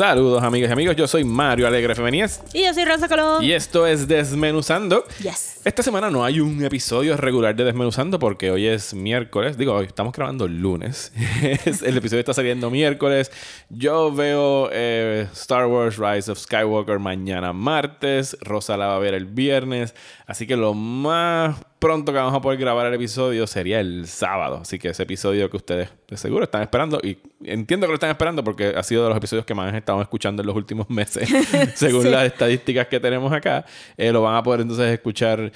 Saludos amigos y amigos, yo soy Mario Alegre Femenías Y yo soy Rosa Colón. y esto es Desmenuzando. Yes. Esta semana no hay un episodio regular de Desmenuzando porque hoy es miércoles. Digo, hoy estamos grabando el lunes. Es- el episodio está saliendo miércoles. Yo veo eh, Star Wars Rise of Skywalker mañana martes. Rosa la va a ver el viernes. Así que lo más pronto que vamos a poder grabar el episodio sería el sábado. Así que ese episodio que ustedes de seguro están esperando. Y entiendo que lo están esperando porque ha sido de los episodios que más han estado escuchando en los últimos meses. según las estadísticas que tenemos acá. Eh, lo van a poder entonces escuchar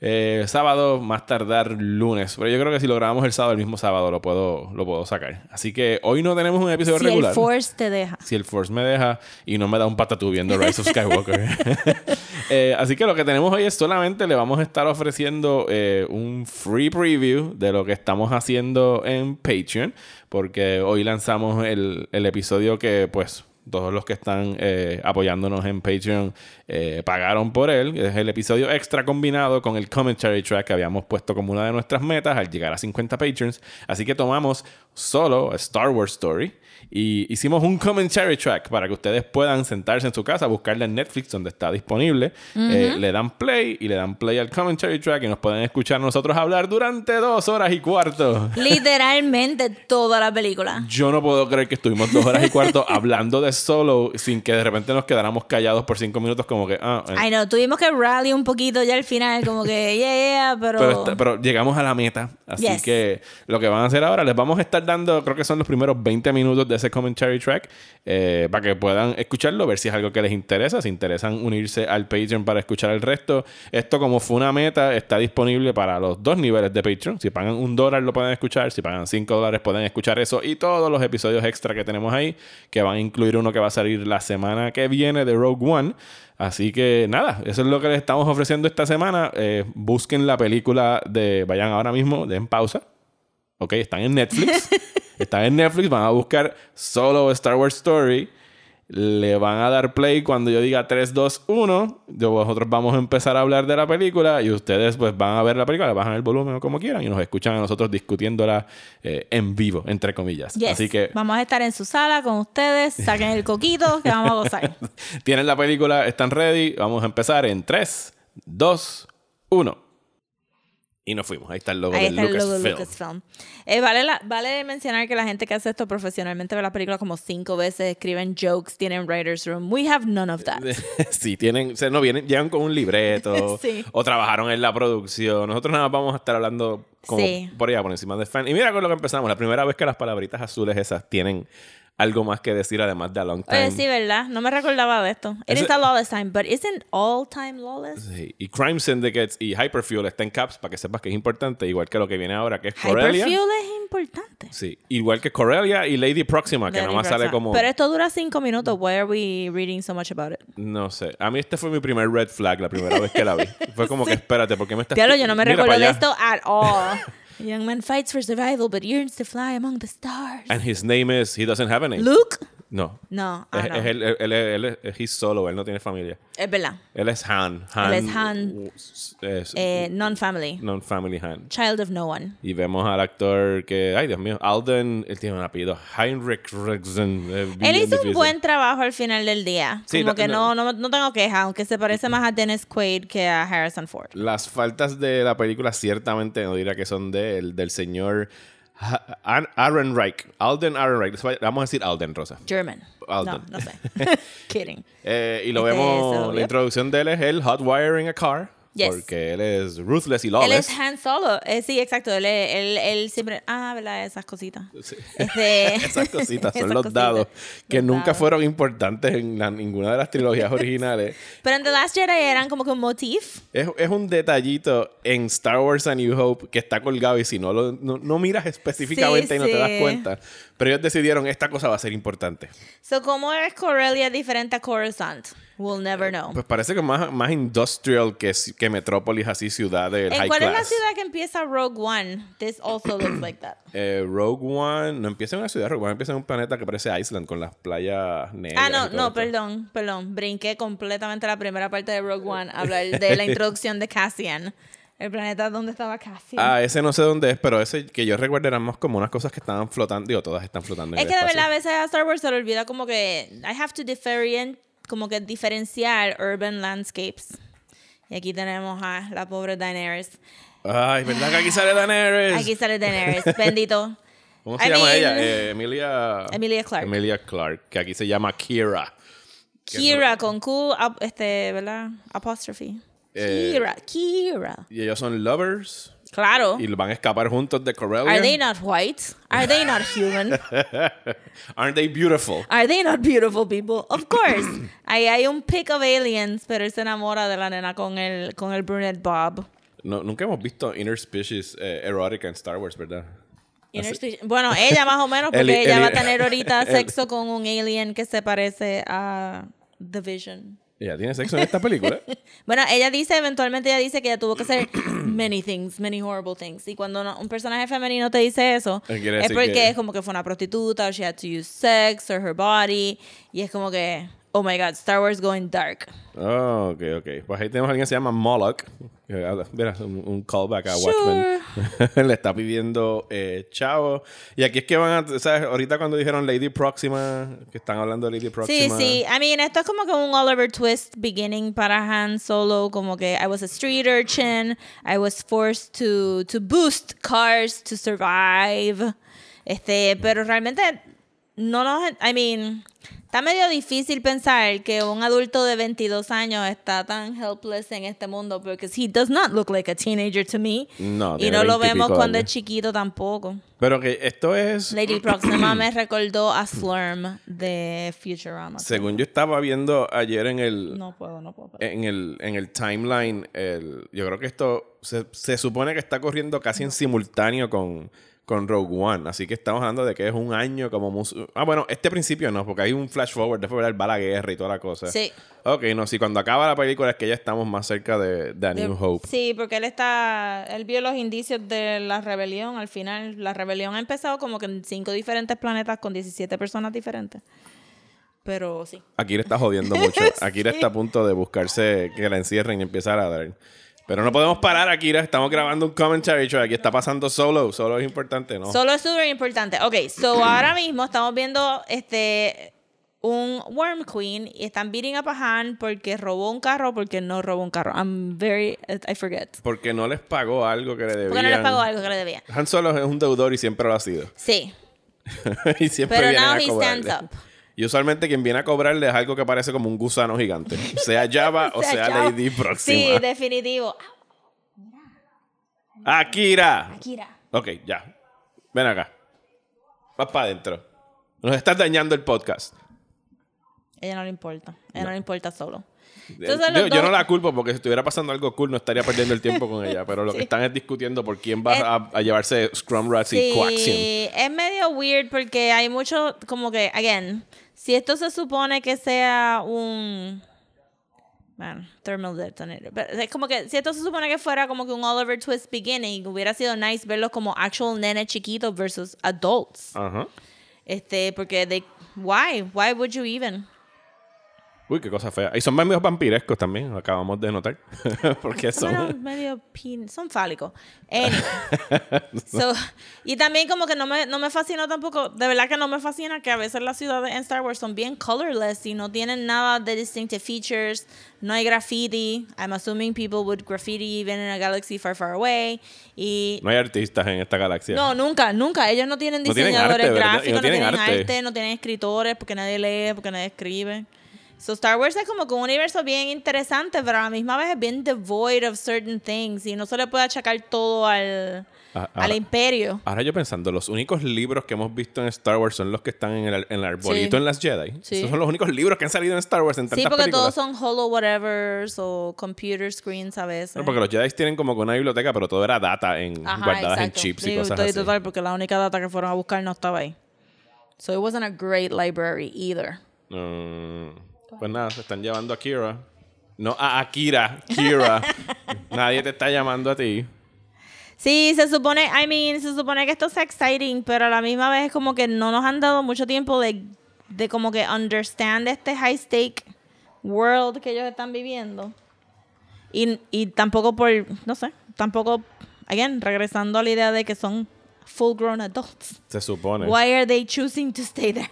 eh, sábado, más tardar lunes. Pero yo creo que si lo grabamos el sábado, el mismo sábado lo puedo, lo puedo sacar. Así que hoy no tenemos un episodio Si regular. el Force te deja. Si el Force me deja y no me da un patatú viendo Rise of Skywalker. Eh, así que lo que tenemos hoy es solamente le vamos a estar ofreciendo eh, un free preview de lo que estamos haciendo en Patreon. Porque hoy lanzamos el, el episodio que pues todos los que están eh, apoyándonos en Patreon eh, pagaron por él. Es el episodio extra combinado con el commentary track que habíamos puesto como una de nuestras metas al llegar a 50 Patreons. Así que tomamos solo Star Wars Story y hicimos un commentary track para que ustedes puedan sentarse en su casa, buscarla en Netflix donde está disponible. Eh, le dan play y le dan play al commentary track y nos pueden escuchar nosotros hablar durante dos horas y cuarto. Literalmente toda la película. Yo no puedo creer que estuvimos dos horas y cuarto hablando de solo sin que de repente nos quedáramos callados por cinco minutos como que... Ah, eh. Ay, no, tuvimos que rally un poquito ya al final, como que, yeah, yeah, pero... Pero, está- pero llegamos a la meta. Así Yes. que lo que van a hacer ahora, les vamos a estar dando, creo que son los primeros 20 minutos de ese commentary track, eh, para que puedan escucharlo, ver si es algo que les interesa. Si interesan unirse al Patreon para escuchar el resto. Esto, como fue una meta, está disponible para los dos niveles de Patreon. Si pagan un dólar, lo pueden escuchar. Si pagan cinco dólares, pueden escuchar eso. Y todos los episodios extra que tenemos ahí, que van a incluir uno que va a salir la semana que viene de Rogue One. Así que nada, eso es lo que les estamos ofreciendo esta semana. Eh, busquen la película de. Vayan ahora mismo, den pausa. Ok, están en Netflix. están en Netflix, van a buscar solo Star Wars Story. Le van a dar play cuando yo diga 3, 2, 1. Yo- Nosotros vamos a empezar a hablar de la película y ustedes pues van a ver la película, bajan el volumen o como quieran y nos escuchan a nosotros discutiéndola eh, en vivo, entre comillas. Yes. Así que Vamos a estar en su sala con ustedes, saquen el coquito que vamos a gozar. tienen la película, están ready. Vamos a empezar en 3, 2, 1. Y nos fuimos. Ahí está el logo Ahí de está el logo de Lucasfilm. Lucasfilm. Eh, vale, la- vale mencionar que la gente que hace esto profesionalmente ve la película como cinco veces, escriben jokes, tienen writer's room. We have none of that. sí, tienen, o sea, no vienen, llegan con un libreto Sí. o trabajaron en la producción. Nosotros nada más vamos a estar hablando como Sí. por allá, por encima de fan. Y mira con lo que empezamos, la primera vez que las palabritas azules esas tienen algo más que decir además de a long time. Oye, sí, ¿verdad? No me recordaba de esto. It Ese- is a lawless time, but isn't all time lawless? Sí, Y Crime Syndicates y Hyperfuel está en caps para que sepas que es importante, igual que lo que viene ahora, que es Corellia. Hyperfuel es importante. Sí, igual que Corellia y Lady Proxima, que Lady nada más sale como... Pero esto dura cinco minutos. Why are we reading so much about it? No sé. A mí este fue mi primer red flag la primera vez que la vi. Fue como que espérate, ¿por qué me estás Diablo, yo no me Mira recuerdo de esto at all. A young man fights for survival but yearns to fly among the stars. And his name is he doesn't have a name. Luke? No. No, ah, es, no. es él, él, él, él es he's solo, él no tiene familia. Es verdad. Él es Han. Han Él es Han. es Eh, non-family. non-family Han. Child of no one. Y vemos al actor que, ay Dios mío, Alden, él tiene un apellido, Heinrich Rexen. Él hizo difícil. un buen trabajo al final del día. Sí, Como que no- no, no, tengo queja, aunque se parece más a Dennis Quaid que a Harrison Ford. Las faltas de la película ciertamente no diría que son de del señor Aaron Reich. Alden Aaron Reich. Vamos a decir Alden, Rosa. German. Alden. No, no sé. Kidding. Eh, y lo Este, vemos, so, la yep. introducción de él es el hot wiring a car. Yes. Porque él es ruthless y Él lawless. es Han Solo. Eh, sí, exacto. Él, él, él siempre. Ah, ¿verdad? Esas cositas. Sí. Este- Esas cositas son Esas los cositas. dados que Los nunca dados. fueron importantes en la- ninguna de las trilogías originales. Pero en The Last Jedi eran como que un motif. Es, es un detallito en Star Wars A New Hope que está colgado y si no lo no, no miras específicamente Sí, y no te das sí. cuenta. Pero ellos decidieron, esta cosa va a ser importante. So, ¿cómo es Corellia diferente a Coruscant? We'll never know. Pues parece que más, más industrial que, que Metrópolis, así ciudad del ¿En high cuál es la ciudad que empieza Rogue One? This also looks like that. Eh, Rogue One no empieza en una ciudad, Rogue One empieza en un planeta que parece Island con las playas negras. Ah, no, no, perdón, perdón. Brinqué completamente la primera parte de Rogue One, a hablar de la introducción de Cassian. El planeta donde estaba Cassian. Ah, ese no sé dónde es, pero ese que yo recuerdo eran más como unas cosas que estaban flotando. Digo, todas están flotando en es el que de verdad a veces a Star Wars se le olvida como que I have to different, como que diferenciar urban landscapes. Y aquí tenemos a la pobre Daenerys. Ay, ¿verdad que aquí sale Daenerys? Aquí sale Daenerys, bendito. ¿Cómo se I llama mean- ella? Eh, Emilia... Emilia Clarke. Emilia Clark, que aquí se llama Kira. Kira con Q, este, ¿verdad? Apostrophe. Eh, Kira, Kira. Y ellos son lovers Claro. y van a escapar juntos de Corellia. Are they not white? Are they not human? Aren't they beautiful? Are they not beautiful people? Of course. Ahí hay un pic of aliens, pero él se enamora de la nena con el, con el brunette Bob. No, nunca hemos visto interspecies eh, erótica en Star Wars, ¿verdad? Bueno, ella más o menos, porque El- ella el- va a tener ahorita el- sexo con un alien que se parece a The Vision. ¿Ella tiene sexo en esta película? Bueno, ella dice, eventualmente ella dice que ella tuvo que hacer many things, many horrible things. Y cuando no- un personaje femenino te dice eso, es porque que- es como que fue una prostituta, o she had to use sex or her body. Y es como que, oh my god, Star Wars going dark. Oh, ok, ok. Pues ahí tenemos a alguien que se llama Moloch. habla- Mira, un, un callback a Sure. Watchmen. Le está pidiendo eh, chavo. Y aquí es que van a, ¿sabes? Ahorita cuando dijeron Lady Próxima, que están hablando de Lady Sí, Próxima. sí. I mean, esto es como que un Oliver Twist beginning para Han Solo. Como que I was a street urchin. I was forced to, to boost cars to survive. Este, pero realmente no nos... I mean, está medio difícil pensar que un adulto de 22 años está tan helpless en este mundo porque he does not look like a teenager to me. No, y no lo 20 y vemos cuando años. es chiquito tampoco. Pero que esto es. Lady Proxima me recordó a Slurm de Futurama. Según yo estaba viendo ayer en el. No puedo, no puedo. En el, en el timeline, el, yo creo que esto se, se supone que está corriendo casi en simultáneo con, con Rogue One. Así que estamos hablando de que es un año como... mus- Ah, bueno, este principio no, porque hay un flash forward, después va la guerra y toda la cosa. Sí. Ok, no, sí, cuando acaba la película es que ya estamos más cerca de, de A New Hope. Sí, porque él está, él vio los indicios de la rebelión al final. La rebelión ha empezado como que en cinco diferentes planetas con 17 personas diferentes. Pero sí. Akira está jodiendo mucho. Akira está a punto de buscarse que la encierren y empezar a dar. Pero no podemos parar, Akira. Estamos grabando un commentary track. Aquí está pasando solo. Solo es importante, ¿no? Solo es súper importante. Ok, so ahora mismo estamos viendo este un Worm Queen y están beating up a Han porque robó un carro porque no robó un carro. I'm very, I forget. Porque no les pagó algo que le debían. Porque no les pagó algo que le debía. Han Solo es un deudor y siempre lo ha sido. Sí, y siempre pero vienen now a he stands up. Y usualmente quien viene a cobrarle es algo que parece como un gusano gigante. Sea Java o sea. Lady Sí, Próxima. definitivo. Akira. Akira. Ok, ya. Ven acá. Vas para adentro. Nos estás dañando el podcast. Ella no le importa. Ella no, le importa solo. Entonces, los yo no la culpo porque si estuviera pasando algo cool no estaría perdiendo el tiempo con ella. Pero lo que Sí. están es discutiendo por quién va Es- a, a llevarse Scrum Rats y Coaxium. Sí, es medio weird porque hay mucho, como que, again, si esto se supone que sea un. Man, thermal detonator. Pero es como que, si esto se supone que fuera como que un Oliver Twist beginning, hubiera sido nice verlos como actual nene chiquitos versus adults. Ajá. Este, porque de. Why? Why would you even? Uy, qué cosa fea. Y son medio vampirescos también, acabamos de notar. porque son. Bueno, medio pin, son fálicos. Anyway. So, y también como que no me, no me fascinó tampoco, de verdad que no me fascina que a veces las ciudades en Star Wars son bien colorless y no tienen nada de distinctive features, no hay graffiti. I'm assuming people would graffiti even in a galaxy far, far away. Y No hay artistas en esta galaxia. no, nunca, nunca. Ellos no tienen No tienen diseñadores arte, gráficos, no no tienen tienen arte. arte. no tienen escritores porque nadie lee, porque nadie escribe. So Star Wars es como que un universo bien interesante, pero a la misma vez es bien devoid of certain things y no se le puede achacar todo al, Ah, al ahora- imperio. Ahora yo pensando, los únicos libros que hemos visto en Star Wars son los que están en el, en el arbolito Sí. en las Jedi. Sí. Esos son los únicos libros que han salido en Star Wars en tantas Sí, porque películas. todos son hollow whatevers o computer screens a veces. No, porque los Jedi tienen como que una biblioteca, pero todo era data en, Ajá, guardadas en exacto. chips Sí, y cosas así. total, porque la única data que fueron a buscar no estaba ahí. So it wasn't a great library either. Mm, pues nada, se están llevando a Kira. No a Akira, Kira. Nadie te está llamando a ti. Sí, se supone, I mean, se supone que esto es exciting, pero a la misma vez es como que no nos han dado mucho tiempo de, de como que understand este high stake world que ellos están viviendo. Y, y tampoco por, no sé, tampoco, again, regresando a la idea de que son full grown adults. Se supone. Why are they choosing to stay there?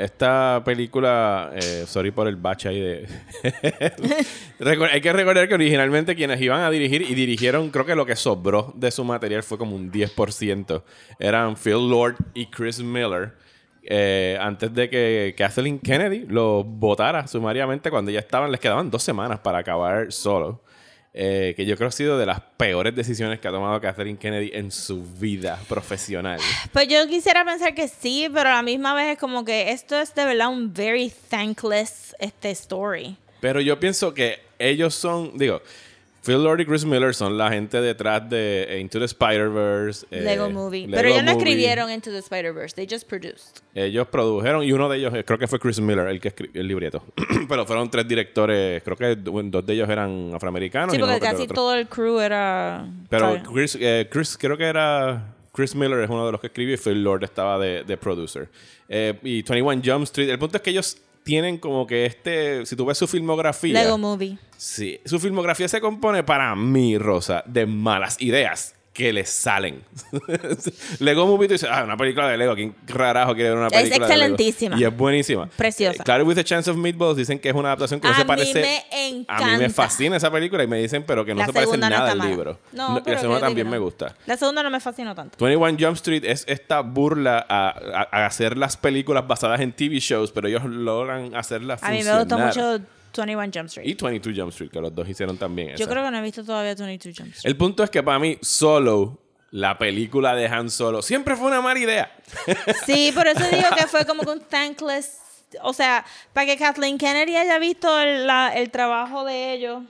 Esta película, eh, sorry por el bache ahí de... Hay que recordar que originalmente quienes iban a dirigir y dirigieron, creo que lo que sobró de su material fue como un 10%. Eran Phil Lord y Chris Miller. eh, antes de que Kathleen Kennedy lo votara sumariamente cuando ya estaban, les quedaban dos semanas para acabar solo. Eh, que yo creo que ha sido de las peores decisiones que ha tomado Kathleen Kennedy en su vida profesional. Pues yo quisiera pensar que sí, pero a la misma vez es como que esto es de verdad un very thankless este story. Pero yo pienso que ellos son, digo, Phil Lord y Chris Miller son la gente detrás de Into the Spider-Verse. eh, Lego Movie. Lego pero ellos no escribieron Into the Spider-Verse, they just produced. Ellos produjeron y uno de ellos, eh, creo que fue Chris Miller, el que escribió el libreto. Pero fueron tres directores, creo que do- dos de ellos eran afroamericanos. Sí, y porque acuerdo casi todo el crew era... Pero. Chris, eh, Chris, creo que era. Chris Miller es uno de los que escribió y Phil Lord estaba de, de producer. Eh, y 21 Jump Street. El punto es que ellos tienen como que este. Si tú ves su filmografía. Lego Movie. Sí, su filmografía se compone para mí, Rosa, de malas ideas que les salen. Lego Movie tú dices, ah, una película de Lego, ¿quién rarajo quiere ver una Es película de Lego? excelentísima. Y es buenísima. Preciosa. Claro, with a Chance of Meatballs dicen que es una adaptación que no A se mí parece. me A mí me encanta. fascina esa película y me dicen, pero que no la se parece no nada al mala. libro. No, No, pero la segunda también me no. gusta. La segunda no me fascinó tanto. 21 Jump Street es esta burla a, a- a hacer las películas basadas en TV shows, pero ellos logran hacerlas A mí me gustó mucho 21 Jump Street. Y 22 Jump Street, que los dos hicieron también Yo esa. creo que no he visto todavía 22 Jump Street. El punto es que para mí, Solo, la película de Han Solo, siempre fue una mala idea. Sí, por eso digo que fue como que un thankless. O sea, para que Kathleen Kennedy haya visto el, la- el trabajo de ellos,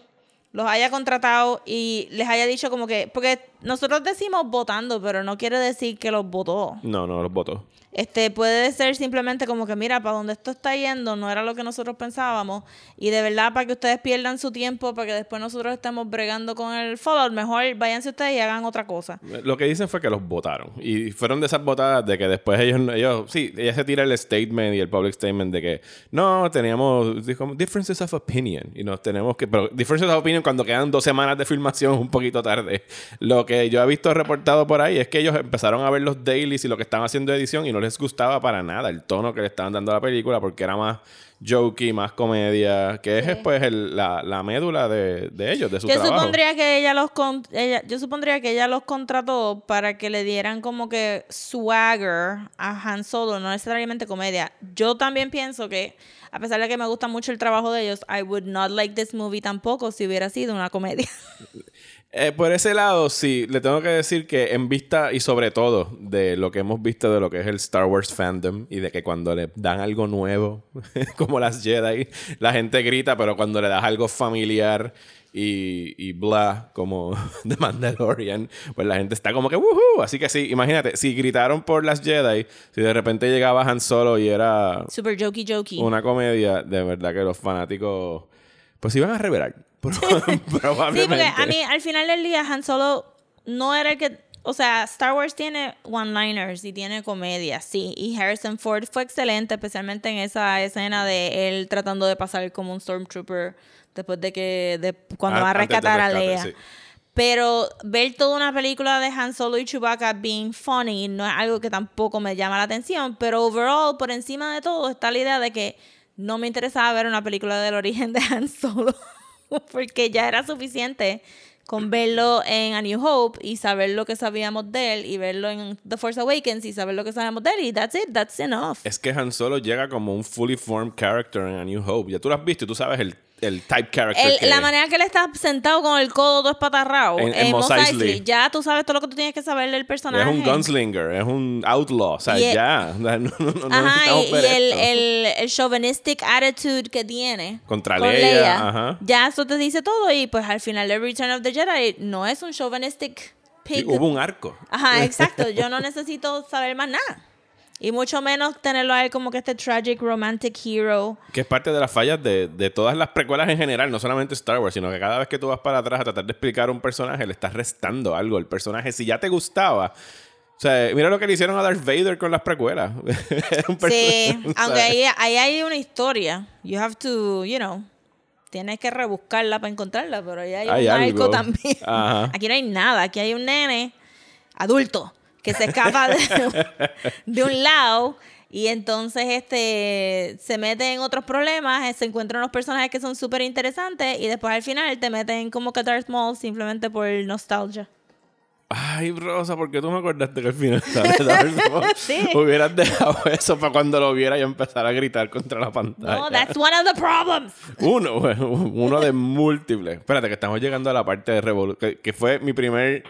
los haya contratado y les haya dicho como que. Porque nosotros decimos votando, pero no quiere decir que los votó. No, no, los votos. Este puede ser simplemente como que, mira, para donde esto está yendo no era lo que nosotros pensábamos. Y de verdad, para que ustedes pierdan su tiempo, para que después nosotros estemos bregando con el Fallout, mejor váyanse ustedes y hagan otra cosa. Lo que dicen fue que los votaron. Y fueron de esas votadas de que después ellos, ellos sí, ella se tira el statement y el public statement de que no, teníamos dijo, differences of opinion. Y nos tenemos que, pero differences of opinion cuando quedan dos semanas de filmación un poquito tarde. Lo que yo he visto reportado por ahí es que ellos empezaron a ver los dailies y lo que estaban haciendo de edición y no les gustaba para nada el tono que le estaban dando a la película porque era más jokey, más comedia, que es después el- la, la médula de, de ellos, de su Yo trabajo. supondría que ella los con- ella, yo supondría que ella los contrató para que le dieran como que swagger a Han Solo, no necesariamente comedia. Yo también pienso que a pesar de que me gusta mucho el trabajo de ellos, I would not like this movie tampoco si hubiera sido una comedia. Eh, por ese lado, sí, le tengo que decir que en vista y sobre todo de lo que hemos visto de lo que es el Star Wars fandom y de que cuando le dan algo nuevo, como las Jedi, la gente grita, pero cuando le das algo familiar y, y bla, como The Mandalorian, pues la gente está como que ¡woohoo! Así que sí, imagínate, si gritaron por las Jedi, si de repente llegaba Han Solo y era Super jokey jokey. una comedia, de verdad que los fanáticos pues iban a revelar. Sí, Probablemente. porque a mí al final del día Han Solo no era el que, o sea, Star Wars tiene one-liners y tiene comedia, sí, y Harrison Ford fue excelente, especialmente en esa escena de él tratando de pasar como un stormtrooper después de que de cuando Ah, va a rescatar a Leia. sí. Pero ver toda una película de Han Solo y Chewbacca being funny no es algo que tampoco me llama la atención. Pero overall, por encima de todo, está la idea de que no me interesaba ver una película del origen de Han Solo. Porque ya era suficiente con verlo en A New Hope y saber lo que sabíamos de él y verlo en The Force Awakens y saber lo que sabíamos de él y that's it, that's enough. Es que Han Solo llega como un fully formed character en A New Hope. Ya tú lo has visto y tú sabes el, el type character El- que la manera que él está sentado con el codo todo espatarrado En- en en Mos Mos Eisley. Eisley, ya tú sabes todo lo que tú tienes que saber del personaje. Es un gunslinger, es un outlaw. O sea, Y ya. No, no, no, no Ajá, y, ver y el, el, el chauvinistic attitude que tiene Contra con Leia, ajá. ya eso te dice todo y pues al final de Return of the Jedi no es un chauvinistic Sí, pick. hubo un arco. Ajá, exacto. Yo no necesito saber más nada. Y mucho menos tenerlo a él como que este tragic romantic hero. Que es parte de las fallas de, de todas las precuelas en general, no solamente Star Wars, sino que cada vez que tú vas para atrás a tratar de explicar a un personaje, le estás restando algo al personaje. Si ya te gustaba. O sea, mira lo que le hicieron a Darth Vader con las precuelas. Un Sí, aunque ahí, ahí hay una historia. You have to, you know, tienes que rebuscarla para encontrarla, pero ahí hay, Hay un algo. también. Ajá. Aquí no hay nada, aquí hay un nene adulto que se escapa de, de un lado y entonces este se mete en otros problemas, se encuentran unos personajes que son súper interesantes y después al final te meten como que Darth Maul simplemente por nostalgia. Ay, Rosa, ¿por qué tú me acordaste que al final sale Darth Maul? Sí. Hubieras dejado eso para cuando lo viera y empezar a gritar contra la pantalla. No, that's one of the problems. Uno, uno de múltiples. Espérate, que estamos llegando a la parte de Revolution, que, que fue mi primer,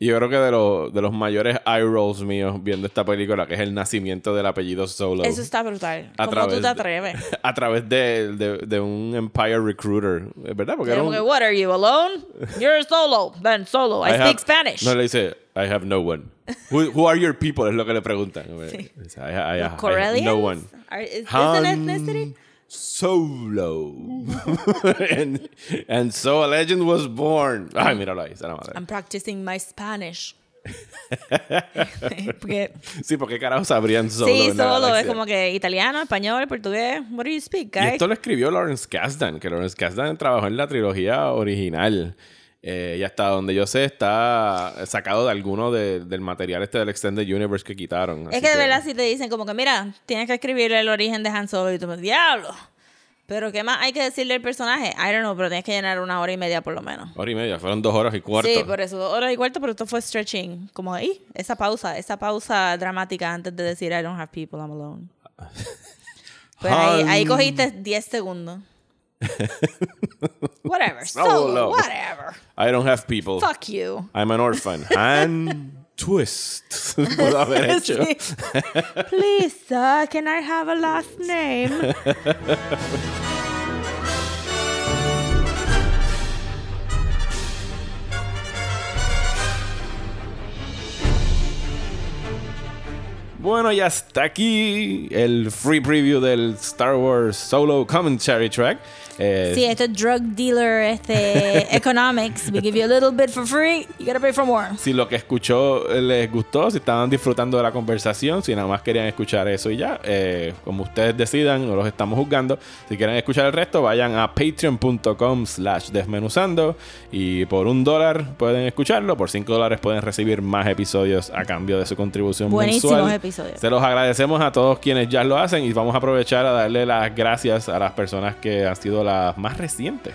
yo creo que de, los de los mayores eye rolls míos viendo esta película, que es el nacimiento del apellido Solo. Eso está brutal. A ¿Cómo tú través te de- atreves? A través de, de- de un Empire Recruiter, ¿verdad? Porque era un, what are you alone? You're solo. Then solo. I, I speak have- Spanish. No, le dice, I have no one. Who, who are your people? Es lo que le preguntan. Dice, I, I- I- I have no one. Are- is Han an ethnicity? Solo. and, and so a legend was born. Ay, míralo ahí, se la madre. I'm practicing my Spanish. Porque, Sí, porque carajo sabrían solo. sí, solo. Es como que italiano, español, portugués. What do you speak, Y guy? esto lo escribió Lawrence Kasdan, que Lawrence Kasdan trabajó en la trilogía original. Eh, y hasta donde yo sé, está sacado de alguno de- del material este del Extended Universe que quitaron. Es que de verdad si te dicen como que, mira, tienes que escribir el origen de Han Solo y tú me diablo. Pero ¿qué más hay que decirle al personaje? I don't know, pero tienes que llenar una hora y media por lo menos. Hora y media, fueron dos horas y cuarto. Sí, por eso, dos horas y cuarto, pero esto fue stretching. Como ahí, esa pausa, esa pausa dramática antes de decir I don't have people, I'm alone. Pues ahí cogiste 10 segundos. whatever, Solo. solo, whatever. I don't have people. Fuck you. I'm an orphan. And twist. Puedo haber hecho. Please, sir, can I have a last name? Bueno, y hasta aquí el free preview del Star Wars Solo Commentary Track. Eh, Sí, esto es drug dealer este, economics. We give you a little bit for free, you gotta pay for more. Si lo que escuchó eh, les gustó, si estaban disfrutando de la conversación, si nada más querían escuchar eso y ya, eh, como ustedes decidan, no los estamos juzgando. Si quieren escuchar el resto, vayan a patreon.com slash desmenuzando y por un dólar pueden escucharlo, por cinco dólares pueden recibir más episodios a cambio de su contribución Buenísimos mensual. episodios. Se los agradecemos a todos quienes ya lo hacen y vamos a aprovechar a darle las gracias a las personas que han sido las más recientes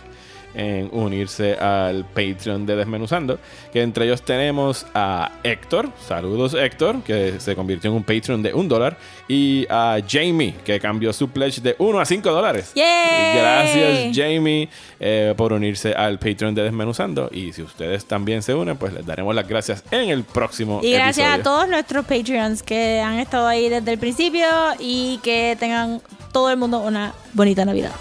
en unirse al Patreon de Desmenuzando. Que entre ellos tenemos a Héctor, saludos Héctor, que se convirtió en un Patreon de un dólar, y a Jamie, que cambió su pledge de 1 a 5 dólares. Gracias Jamie eh, por unirse al Patreon de Desmenuzando. Y si ustedes también se unen, pues les daremos las gracias en el próximo Y gracias episodio. a todos nuestros Patreons que han estado ahí desde el principio y que tengan todo el mundo una bonita Navidad.